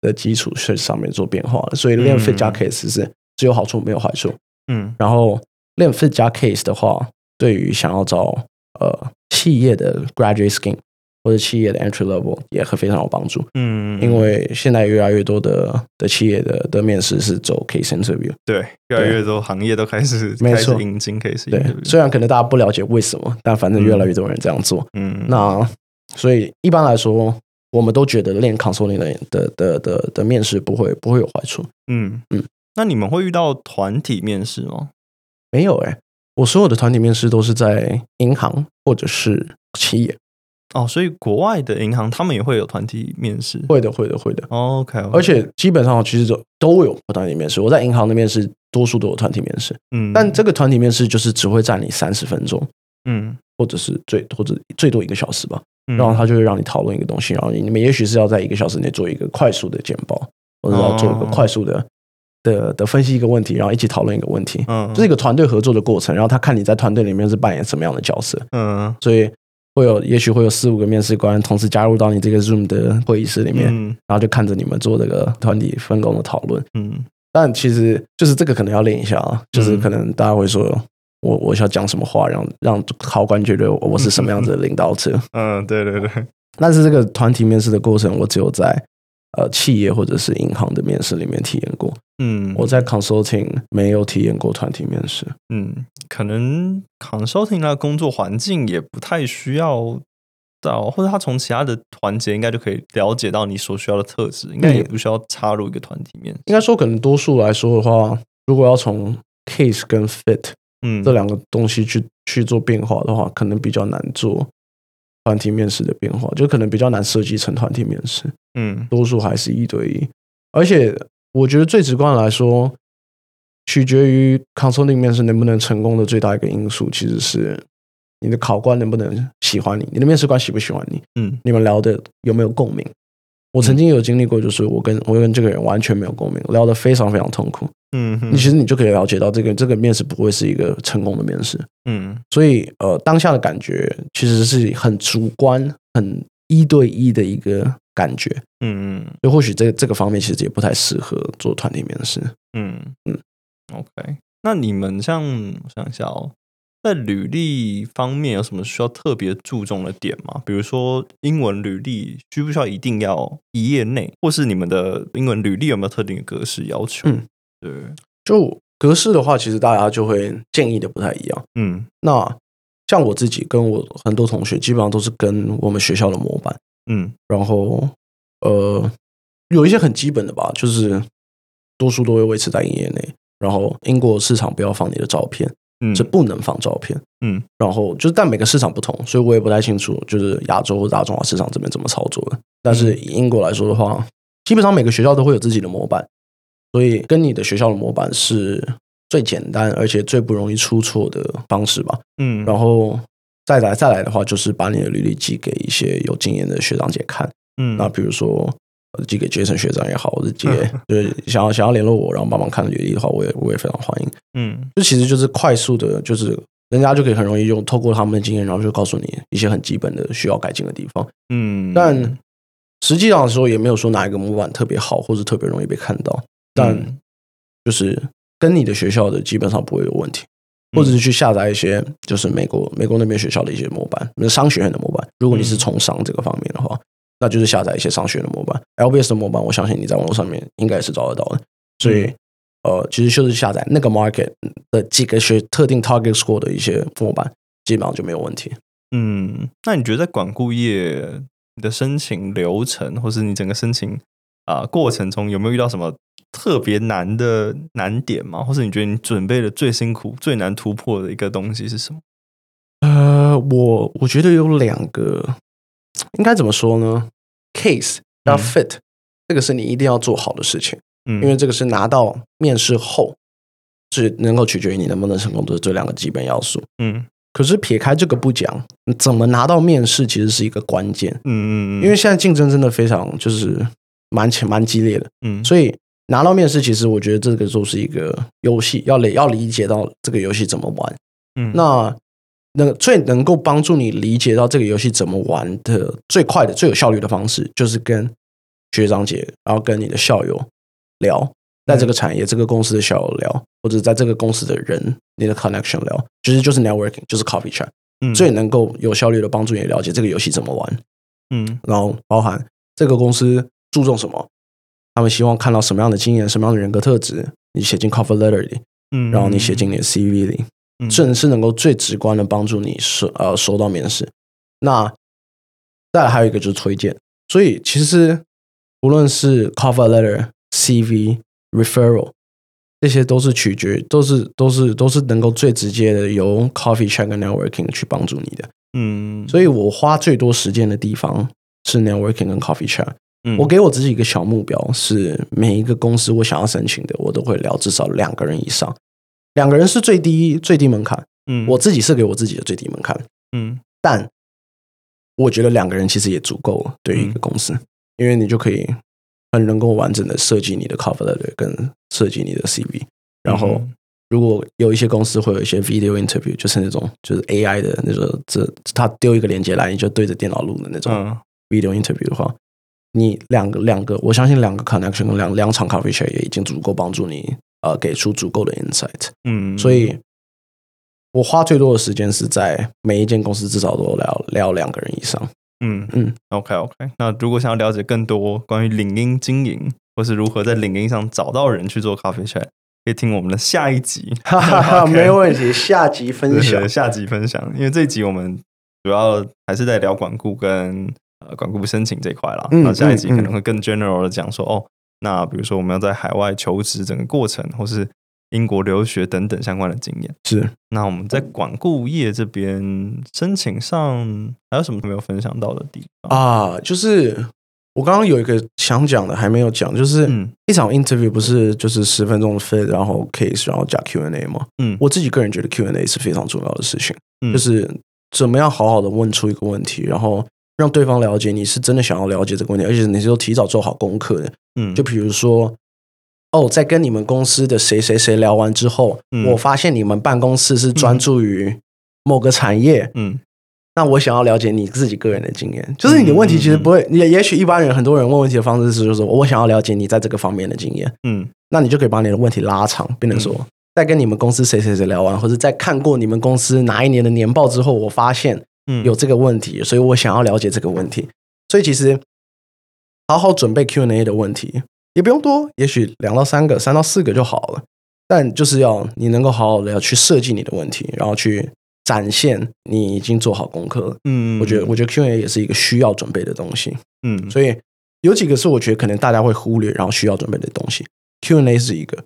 的基础是上面做变化的，所以练嗯。fit 加 case 是只有好处没有坏处。嗯。然后练 fit 加 case 的话，对于想要找呃企业的 graduate scheme 或者企业的 entry level 也会非常有帮助，嗯，因为现在越来越多的的企业的的面试是走 case interview。对越来越多行业都开始没错引进 case，对，虽然可能大家不了解为什么，但反正越来越多人这样做。嗯那所以一般来说，我们都觉得练 consulting 的的的的的面试不会不会有坏处。嗯嗯，那你们会遇到团体面试吗？没有哎、我所有的团体面试都是在银行或者是企业。哦，所以国外的银行他们也会有团体面试。会的，会的，会的。OK，而且基本上其实都都有团体面试。我在银行的面试，多数都有团体面试，嗯，但这个团体面试就是只会占你三十分钟，嗯，或者是最或者最多一个小时吧。嗯然后他就会让你讨论一个东西，然后你们也许是要在一个小时内做一个快速的简报，或者要做一个哦快速的的的分析一个问题，然后一起讨论一个问题，嗯这是一个团队合作的过程。然后他看你在团队里面是扮演什么样的角色，嗯所以会有也许会有四五个面试官同时加入到你这个 Zoom 的会议室里面，嗯然后就看着你们做这个团体分工的讨论。嗯但其实就是这个可能要练一下啊，就是嗯可能大家会说我我需要讲什么话，让让考官觉得我是什么样子的领导者。嗯，对对对，但是这个团体面试的过程，我只有在呃企业或者是银行的面试里面体验过。嗯，我在 consulting 没有体验过团体面试。嗯，可能 consulting 那工作环境也不太需要到，或者他从其他的环节应该就可以了解到你所需要的特质，应该也不需要插入一个团体面试。应该说，可能多数来说的话，如果要从 case 跟 fit 嗯，这两个东西去去做变化的话，可能比较难做团体面试的变化，就可能比较难设计成团体面试。嗯多数还是一对一。而且我觉得最直观的来说，取决于 consulting 面试能不能成功的最大一个因素，其实是你的考官能不能喜欢你，你的面试官喜不喜欢你，嗯你们聊的有没有共鸣。我曾经有经历过，就是我跟我跟这个人完全没有共鸣，聊得非常非常痛苦。嗯你其实你就可以了解到，这个这个面试不会是一个成功的面试。嗯所以呃，当下的感觉其实是很主观、很一对一的一个感觉。嗯嗯所以或许这这个方面其实也不太适合做团体面试。嗯嗯，OK。那你们像我想一下哦，在履历方面有什么需要特别注重的点吗？比如说英文履历需不需要一定要一页内，或是你们的英文履历有没有特定的格式要求？嗯，对，就格式的话，其实大家就会建议的不太一样。嗯那像我自己跟我很多同学，基本上都是跟我们学校的模板，嗯然后呃，有一些很基本的吧，就是多数都会维持在一页内。然后英国市场不要放你的照片，嗯，是不能放照片。嗯然后就是，但每个市场不同，所以我也不太清楚，就是亚洲或大中华市场这边怎么操作的。但是以英国来说的话，基本上每个学校都会有自己的模板，所以跟你的学校的模板是最简单而且最不容易出错的方式吧。嗯，然后再来再来的话，就是把你的履历寄给一些有经验的学长姐看。嗯那比如说呃寄给 Jason 学长也好，或者寄给 就是想要想要联络我，然后帮忙看履历的话，我也我也非常欢迎。嗯这其实就是快速的，就是人家就可以很容易用透过他们的经验，然后就告诉你一些很基本的需要改进的地方。嗯，但实际上的时候也没有说哪一个模板特别好，或者特别容易被看到，但嗯就是跟你的学校的基本上不会有问题。或者是去下载一些就是美国美国那边学校的一些模板，那商学院的模板。如果你是从商这个方面的话，那就是下载一些商学院的模板，LBS 的模板，我相信你在网络上面应该是找得到的。所以，呃，其实就是下载那个 market 的几个学特定 target score 的一些模板，基本上就没有问题。嗯，那你觉得在管顾业你的申请流程，或是你整个申请啊、过程中，有没有遇到什么特别难的难点吗？或是你觉得你准备的最辛苦、最难突破的一个东西是什么？呃，我我觉得有两个，应该怎么说呢？case 要嗯 fit，、这个是你一定要做好的事情。嗯，因为这个是拿到面试后，是能够取决于你能不能成功的这两个基本要素。嗯可是撇开这个不讲，怎么拿到面试其实是一个关键，嗯嗯，因为现在竞争真的非常就是蛮强蛮激烈的，嗯所以拿到面试，其实我觉得这个就是一个游戏，要理要理解到这个游戏怎么玩。嗯那那个最能够帮助你理解到这个游戏怎么玩的最快的、最有效率的方式，就是跟学长姐，然后跟你的校友聊，在这个产业、这个公司的校友聊，或者在这个公司的人，你的 connection 聊，其实就是 networking，就是 coffee chat，、嗯。最能够有效率的帮助你了解这个游戏怎么玩，嗯。然后包含这个公司注重什么，他们希望看到什么样的经验、什么样的人格特质，你写进 cover letter 里，嗯，然后你写进你的 CV 里，嗯这是能够最直观的帮助你收呃收到面试。那再来还有一个就是推荐，所以其实无论是 cover letter、CV、referral，这些都是取决，都是都是都是能够最直接的由 coffee chat 跟 networking 去帮助你的。嗯，所以我花最多时间的地方是 networking 跟 coffee chat。嗯我给我自己一个小目标，是每一个公司我想要申请的，我都会聊至少两个人以上。两个人是最低最低门槛，嗯。我自己是给我自己的最低门槛，嗯。但我觉得两个人其实也足够了，对于一个公司，因为你就可以很能够完整的设计你的 cover letter 跟设计你的 CV，然后嗯。如果有一些公司会有一些 video interview，就是那种就是 AI 的那种，这他丢一个链接来，你就对着电脑录的那种嗯。video interview 的话，你两个两个，我相信两个 connection 跟两两场 coffee share 也已经足够帮助你呃给出足够的 insight。嗯，所以，我花最多的时间是在每一间公司至少都聊聊两个人以上。嗯嗯，OK OK。那如果想要了解更多关于领英经营，或是如何在领英上找到人去做 coffee chat，可以听我们的下一集。哈哈哈，没问题，下集分享。下集分享，因为这一集我们主要还是在聊管顾跟呃管顾申请这一块啦。嗯那下一集嗯可能会更 general 的讲说，哦，那比如说我们要在海外求职整个过程，或是英国留学等等相关的经验。是那我们在管顾业这边申请上还有什么没有分享到的地方？啊，就是我刚刚有一个想讲的还没有讲，就是嗯一场 interview 不是就是十分钟的 fit，然后 case，然后加 Q&A 吗？嗯我自己个人觉得 Q&A 是非常重要的事情。嗯就是怎么样好好的问出一个问题，然后让对方了解你是真的想要了解这个问题，而且你是有提早做好功课的。嗯，就比如说，哦，在跟你们公司的谁谁谁聊完之后，嗯我发现你们办公室是专注于某个产业，嗯。那我想要了解你自己个人的经验，就是你的问题其实不会，也也许一般人很多人问问题的方式是，就是我想要了解你在这个方面的经验，嗯。那你就可以把你的问题拉长，变成说，在跟你们公司谁谁谁聊完，或者在看过你们公司哪一年的年报之后，我发现嗯，有这个问题，所以我想要了解这个问题。所以其实好好准备 Q&A 的问题也不用多，也许两到三个、三到四个就好了。但就是要你能够好好的要去设计你的问题，然后去展现你已经做好功课了。嗯，我觉得，我觉得 Q&A 也是一个需要准备的东西。嗯所以有几个是我觉得可能大家会忽略，然后需要准备的东西。Q&A 是一个，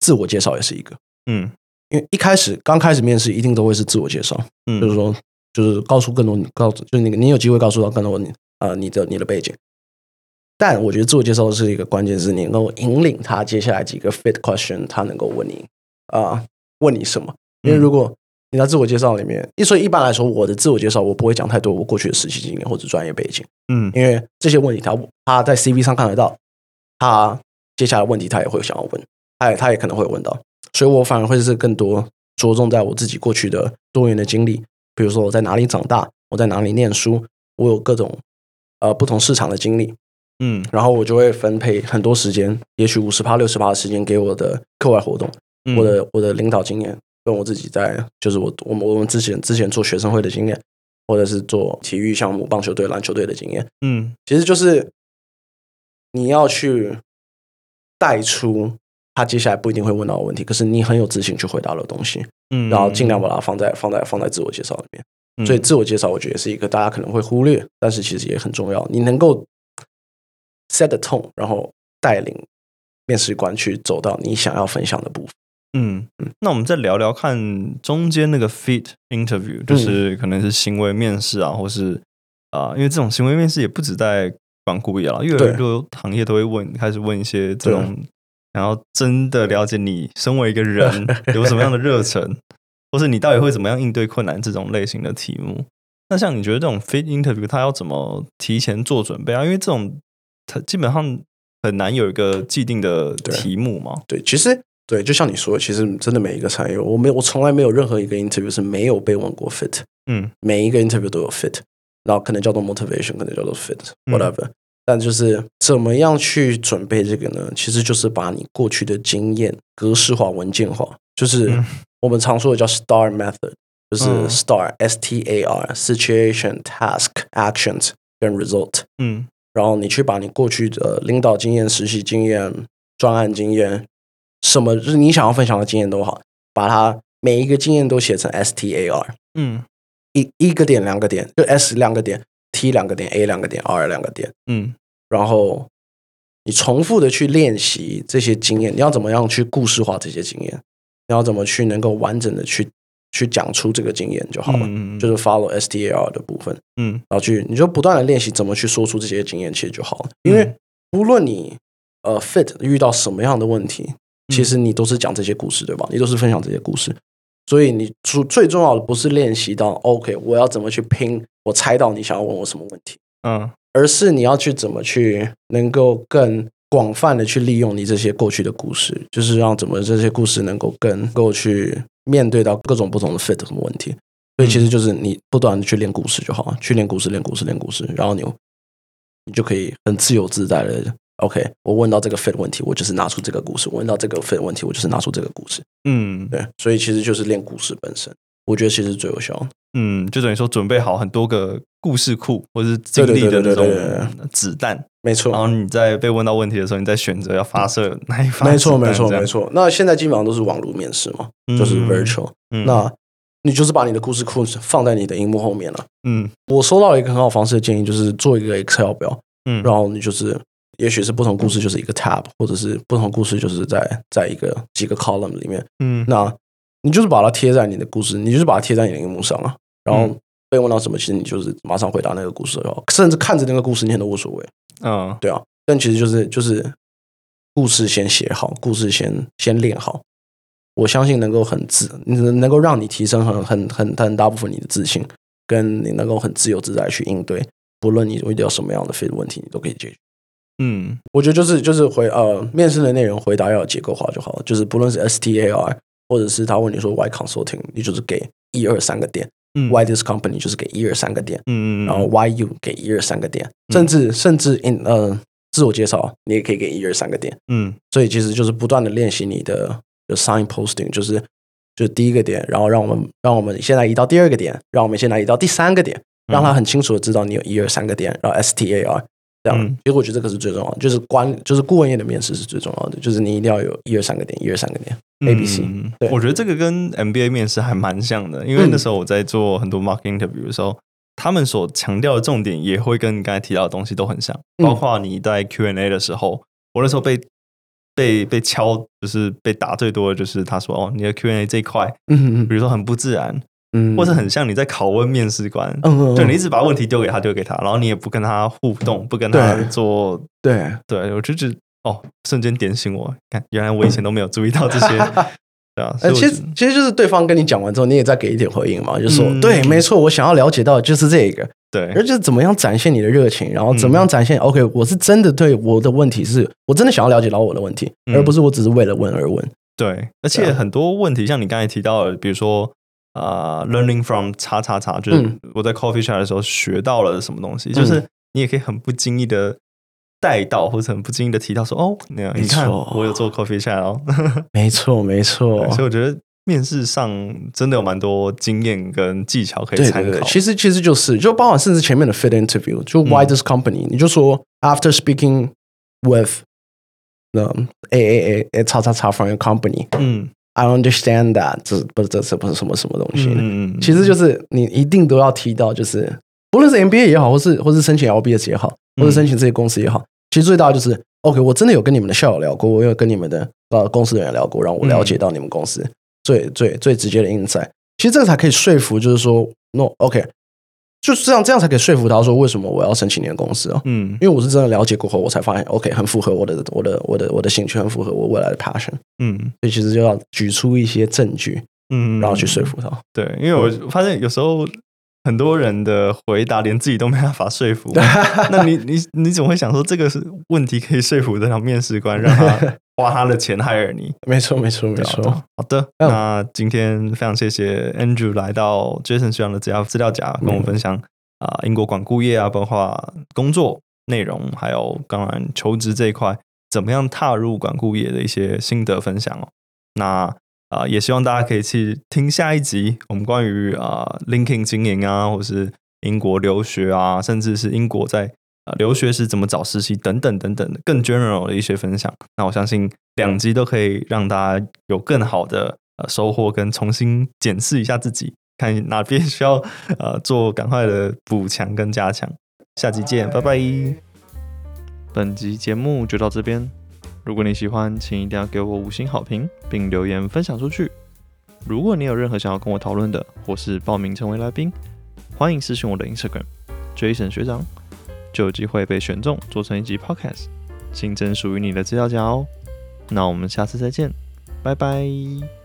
自我介绍也是一个。嗯因为一开始刚开始面试一定都会是自我介绍，嗯，就是说，就是告诉更多你告诉，就是那个你有机会告诉到更多你呃你的你的背景。但我觉得自我介绍是一个关键，是你能够引领他接下来几个 fit question，他能够问你啊、问你什么？因为如果你在自我介绍里面，一所以一般来说，我的自我介绍我不会讲太多我过去的实习经验或者专业背景，嗯因为这些问题他他在 CV 上看得到，他接下来问题他也会想要问，他也他也可能会问到，所以我反而会是更多着重在我自己过去的多元的经历，比如说我在哪里长大，我在哪里念书，我有各种呃不同市场的经历，嗯然后我就会分配很多时间，也许五十趴六十趴的时间给我的课外活动，嗯我的我的领导经验，跟我自己在就是我我们我们之前之前做学生会的经验，或者是做体育项目棒球队篮球队的经验。嗯其实就是你要去带出他接下来不一定会问到的问题，可是你很有自信去回答的东西，嗯，然后尽量把它放在放在放在自我介绍里面。嗯，所以自我介绍我觉得是一个大家可能会忽略，但是其实也很重要。你能够 set the tone，然后带领面试官去走到你想要分享的部分。嗯，那我们再聊聊看中间那个 fit interview，就是可能是行为面试啊，或是啊、因为这种行为面试也不止在管顾业了，越来越多行业都会问，开始问一些这种，然后真的了解你身为一个人 有什么样的热忱，或是你到底会怎么样应对困难这种类型的题目。那像你觉得这种 fit interview，它要怎么提前做准备啊？因为这种它基本上很难有一个既定的对题目嘛。对，其实对，就像你说的，其实真的每一个产业，我没有，我从来没有任何一个 interview 是没有被问过 fit，嗯每一个 interview 都有 fit，然后可能叫做 motivation，可能叫做 fit 嗯 whatever，、但就是怎么样去准备这个呢？其实就是把你过去的经验格式化、文件化，就是嗯。我们常说的叫 STAR method，就是嗯。STAR、S T A R situation task actions 跟 result。嗯。然后你去把你过去的领导经验、实习经验、专案经验，什么就是你想要分享的经验都好，把它每一个经验都写成 S T A R，嗯。一一个点两个点，就 S 两个点，T 两个点，A 两个点，R 两个点，嗯然后你重复的去练习这些经验，你要怎么样去故事化这些经验，你要怎么去能够完整的去去讲出这个经验就好了，嗯嗯就是 follow S T A R 的部分。嗯然后去你就不断的练习怎么去说出这些经验，其实就好了。因为嗯无论你呃 fit 遇到什么样的问题，嗯其实你都是讲这些故事，对吧？你都是分享这些故事，所以你最最重要的不是练习到 OK，我要怎么去拼，我猜到你想要问我什么问题，嗯而是你要去怎么去能够更广泛的去利用你这些过去的故事，就是让怎么这些故事能够更能够去面对到各种不同的 fit 什么问题。所以其实就是你不断的去练故事就好了，去练故事、练故事、练故事，然后你你就可以很自由自在的。OK，我问到这个 fit 问题，我就是拿出这个故事；我问到这个 fit 问题，我就是拿出这个故事。嗯对，所以其实就是练故事本身，我觉得其实最有效的。嗯，就等于说准备好很多个故事库或者是经历的那种子弹，没错然，后你在被问到问题的时候，你再选择要发射哪一发。没错，没错，没。错。那现在基本上都是网络面试嘛，就是嗯 virtual。嗯那你就是把你的故事库放在你的荧幕后面了。嗯我收到一个很好方式的建议，就是做一个 Excel 表，嗯，然后你就是，也许是不同故事就是一个 tab，或者是不同故事就是在在一个几个 column 里面。嗯那你就是把它贴在你的故事，你就是把它贴在你的荧幕上啊。然后嗯被问到什么，其实你就是马上回答那个故事就好，甚至看着那个故事念都无所谓。嗯对啊，但其实就是就是故事先写好，故事先先练好。我相信能够很自，能能够让你提升很很很很大部分你的自信，跟你能够很自由自在去应对，不论你遇到什么样的 fit 问题，你都可以解决。嗯我觉得就是就是回呃面试的内容回答要有结构化就好了，就是不论是 STAR 或者是他问你说 Why consulting，你就是给一二三个点，嗯，Why this company 就是给一二三个点，嗯嗯，然后 Why you 给一二三个点，甚至甚至 in 呃自我介绍你也可以给一二三个点，嗯。所以其实就是不断的练习你的的 sign posting，就是就第一个点，然后让我们让我们现在移到第二个点，让我们现在移到第三个点，让他很清楚的知道你有一二三个点，然后 S T A R 这样，嗯。其实我觉得这个是最重要的，就是关就是顾问业的面试是最重要的，就是你一定要有一二三个点，一二三个点 A B C，嗯对。我觉得这个跟 MBA 面试还蛮像的，因为那时候我在做很多 market interview 的时候，他们所强调的重点也会跟你刚才提到的东西都很像，嗯。包括你在 Q&A 的时候，我那时候被被被敲，就是被打最多的就是他说哦，你的 Q&A 这一块，嗯。比如说很不自然，嗯。或者很像你在拷问面试官，嗯嗯就你一直把问题丢给他，丢给他，然后你也不跟他互动，不跟他做，对。对我就觉得哦，瞬间点醒我，看原来我以前都没有注意到这些，对啊，其实其实就是对方跟你讲完之后，你也再给一点回应嘛，就说、嗯。对，没错，我想要了解到的就是这个，对。而就是怎么样展现你的热情，然后怎么样展现、OK，我是真的对我的问题是我真的想要了解到我的问题，嗯而不是我只是为了问而问。对，而且很多问题，像你刚才提到的，比如说呃，learning from 叉叉叉，就是嗯。我在 coffee shop 的时候学到了什么东西，就是你也可以很不经意的带到，或者很不经意的提到说，哦，那样没你看我有做 coffee shop 哦，没错，没错，所以我觉得面试上真的有蛮多经验跟技巧可以对对对，参考。其实其实就是就包含甚至前面的 fit interview，就 why 嗯。this company，、你就说 after speaking with the A A A A 叉叉叉 from your company。嗯 I understand that 这不是这是不是什么什么东西，嗯嗯，其实就是你一定都要提到，就是不论是 MBA 也好，或是或是申请 LBS 也好，或嗯。者申请这些公司也好，其实最大就是 OK，我真的有跟你们的校友聊过，我有跟你们的呃公司的人聊过，让我了解到你们公司最、最最直接的 insight。其实这个才可以说服，就是说 No OK，就是这样，这样才可以说服他说为什么我要申请你的公司哦。嗯因为我是真的了解过后，我才发现 OK 很符合我的我的我的我的兴趣，很符合我未来的 passion。嗯所以其实就要举出一些证据，嗯，然后去说服他。对，因为我发现有时候很多人的回答 连自己都没办法说服，那你你你怎么会想说这个是问题可以说服得了面试官，让他花他的钱 hire 你？没错，没错，没错。好的，嗯那今天非常谢谢 Andrew 来到 Jason 学长的资料资料夹，跟我们分享啊、英国管顾业啊，包括工作内容，还有当然求职这一块，怎么样踏入管顾业的一些心得分享哦。那啊、也希望大家可以去听下一集，我们关于啊、LinkedIn 经营啊，或是英国留学啊，甚至是英国在呃留学时怎么找实习等等等等的更 general 的一些分享。那我相信两集都可以让大家有更好的收获，跟重新检视一下自己，看哪边需要呃做赶快的补强跟加强。下集见，拜拜。本集节目就到这边。如果你喜欢，请一定要给我五星好评，并留言分享出去。如果你有任何想要跟我讨论的，或是报名成为来宾，欢迎私讯我的 Instagram Jason 学长，就有机会被选中做成一集 Podcast，新增属于你的资料夹哦。那我们下次再见，拜拜。